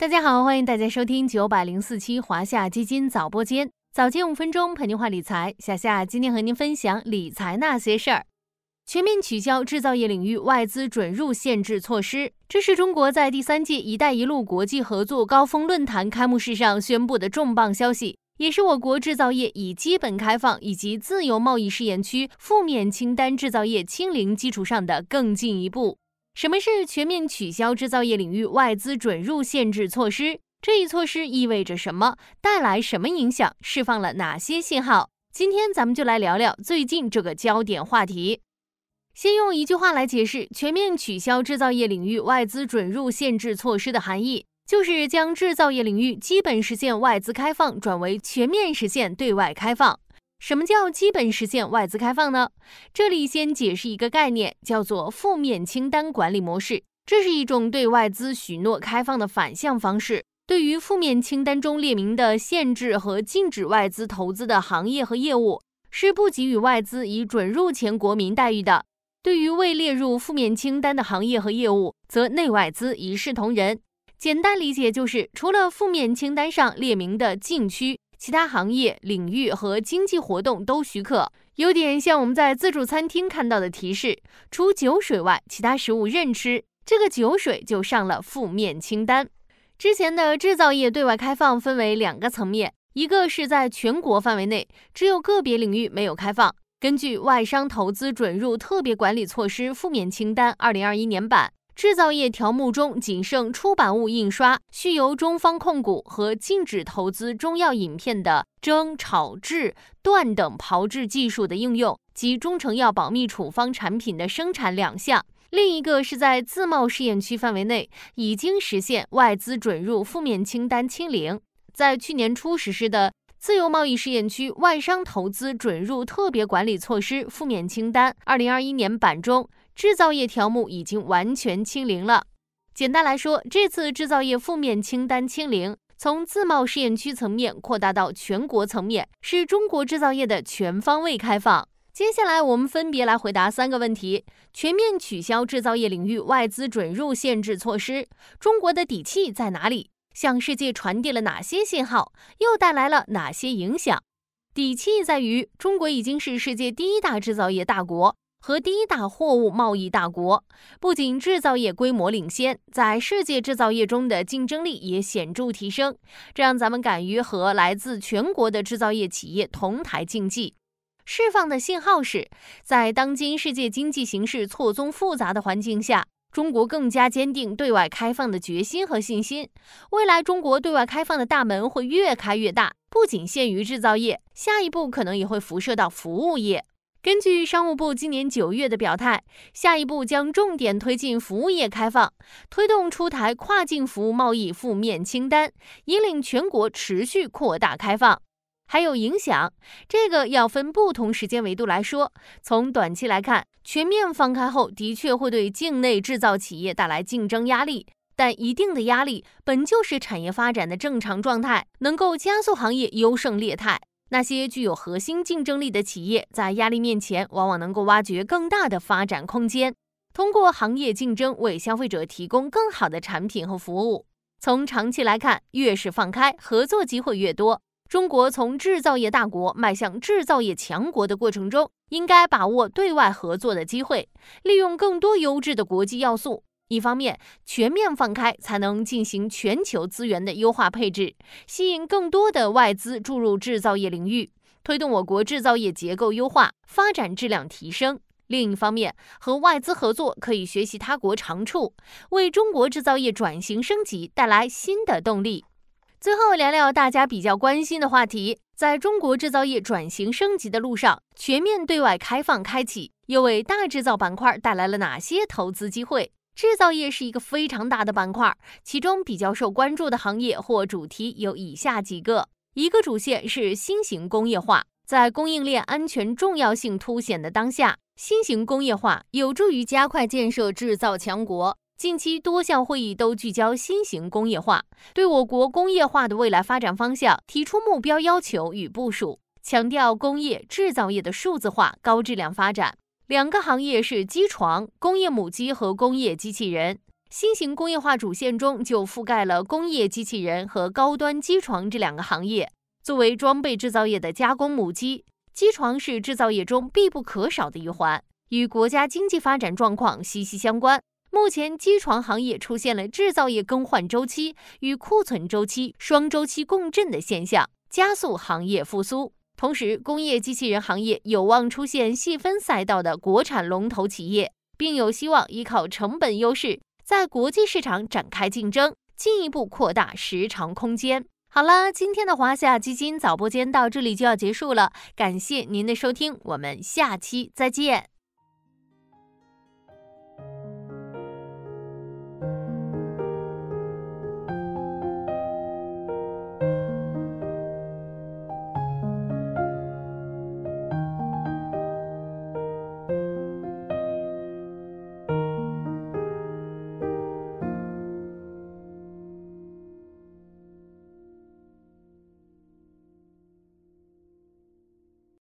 大家好，欢迎大家收听九百零四期华夏基金早播间，早间五分钟陪您话理财。小夏今天和您分享理财那些事儿。全面取消制造业领域外资准入限制措施，这是中国在第三届“一带一路”国际合作高峰论坛开幕式上宣布的重磅消息，也是我国制造业以基本开放以及自由贸易试验区负面清单制造业清零基础上的更进一步。什么是全面取消制造业领域外资准入限制措施？这一措施意味着什么？带来什么影响？释放了哪些信号？今天咱们就来聊聊最近这个焦点话题。先用一句话来解释全面取消制造业领域外资准入限制措施的含义，就是将制造业领域基本实现外资开放转为全面实现对外开放。什么叫基本实现外资开放呢？这里先解释一个概念，叫做负面清单管理模式。这是一种对外资许诺开放的反向方式。对于负面清单中列明的限制和禁止外资投资的行业和业务，是不给予外资以准入前国民待遇的。对于未列入负面清单的行业和业务，则内外资一视同仁。简单理解就是，除了负面清单上列明的禁区。其他行业领域和经济活动都许可，有点像我们在自助餐厅看到的提示：除酒水外，其他食物任吃。这个酒水就上了负面清单。之前的制造业对外开放分为两个层面，一个是在全国范围内，只有个别领域没有开放。根据外商投资准入特别管理措施负面清单二零二一年版。制造业条目中仅剩出版物印刷需由中方控股和禁止投资中药饮片的蒸、炒、制、锻等炮制技术的应用及中成药保密处方产品的生产两项。另一个是在自贸试验区范围内已经实现外资准入负面清单清零。在去年初实施的自由贸易试验区外商投资准入特别管理措施负面清单二零二一年版中。制造业条目已经完全清零了。简单来说，这次制造业负面清单清零，从自贸试验区层面扩大到全国层面，是中国制造业的全方位开放。接下来，我们分别来回答三个问题：全面取消制造业领域外资准入限制措施，中国的底气在哪里？向世界传递了哪些信号？又带来了哪些影响？底气在于，中国已经是世界第一大制造业大国。和第一大货物贸易大国，不仅制造业规模领先，在世界制造业中的竞争力也显著提升，这让咱们敢于和来自全国的制造业企业同台竞技。释放的信号是，在当今世界经济形势错综复杂的环境下，中国更加坚定对外开放的决心和信心。未来，中国对外开放的大门会越开越大，不仅限于制造业，下一步可能也会辐射到服务业。根据商务部今年九月的表态，下一步将重点推进服务业开放，推动出台跨境服务贸易负面清单，引领全国持续扩大开放。还有影响，这个要分不同时间维度来说。从短期来看，全面放开后的确会对境内制造企业带来竞争压力，但一定的压力本就是产业发展的正常状态，能够加速行业优胜劣汰。那些具有核心竞争力的企业，在压力面前，往往能够挖掘更大的发展空间，通过行业竞争为消费者提供更好的产品和服务。从长期来看，越是放开，合作机会越多。中国从制造业大国迈向制造业强国的过程中，应该把握对外合作的机会，利用更多优质的国际要素。一方面，全面放开才能进行全球资源的优化配置，吸引更多的外资注入制造业领域，推动我国制造业结构优化、发展质量提升。另一方面，和外资合作可以学习他国长处，为中国制造业转型升级带来新的动力。最后聊聊大家比较关心的话题，在中国制造业转型升级的路上，全面对外开放开启，又为大制造板块带来了哪些投资机会？制造业是一个非常大的板块，其中比较受关注的行业或主题有以下几个：一个主线是新型工业化，在供应链安全重要性凸显的当下，新型工业化有助于加快建设制造强国。近期多项会议都聚焦新型工业化，对我国工业化的未来发展方向提出目标要求与部署，强调工业制造业的数字化、高质量发展。两个行业是机床、工业母机和工业机器人。新型工业化主线中就覆盖了工业机器人和高端机床这两个行业。作为装备制造业的加工母机，机床是制造业中必不可少的一环，与国家经济发展状况息息相关。目前，机床行业出现了制造业更换周期与库存周期双周期共振的现象，加速行业复苏。同时，工业机器人行业有望出现细分赛道的国产龙头企业，并有希望依靠成本优势，在国际市场展开竞争，进一步扩大时长空间。好了，今天的华夏基金早播间到这里就要结束了，感谢您的收听，我们下期再见。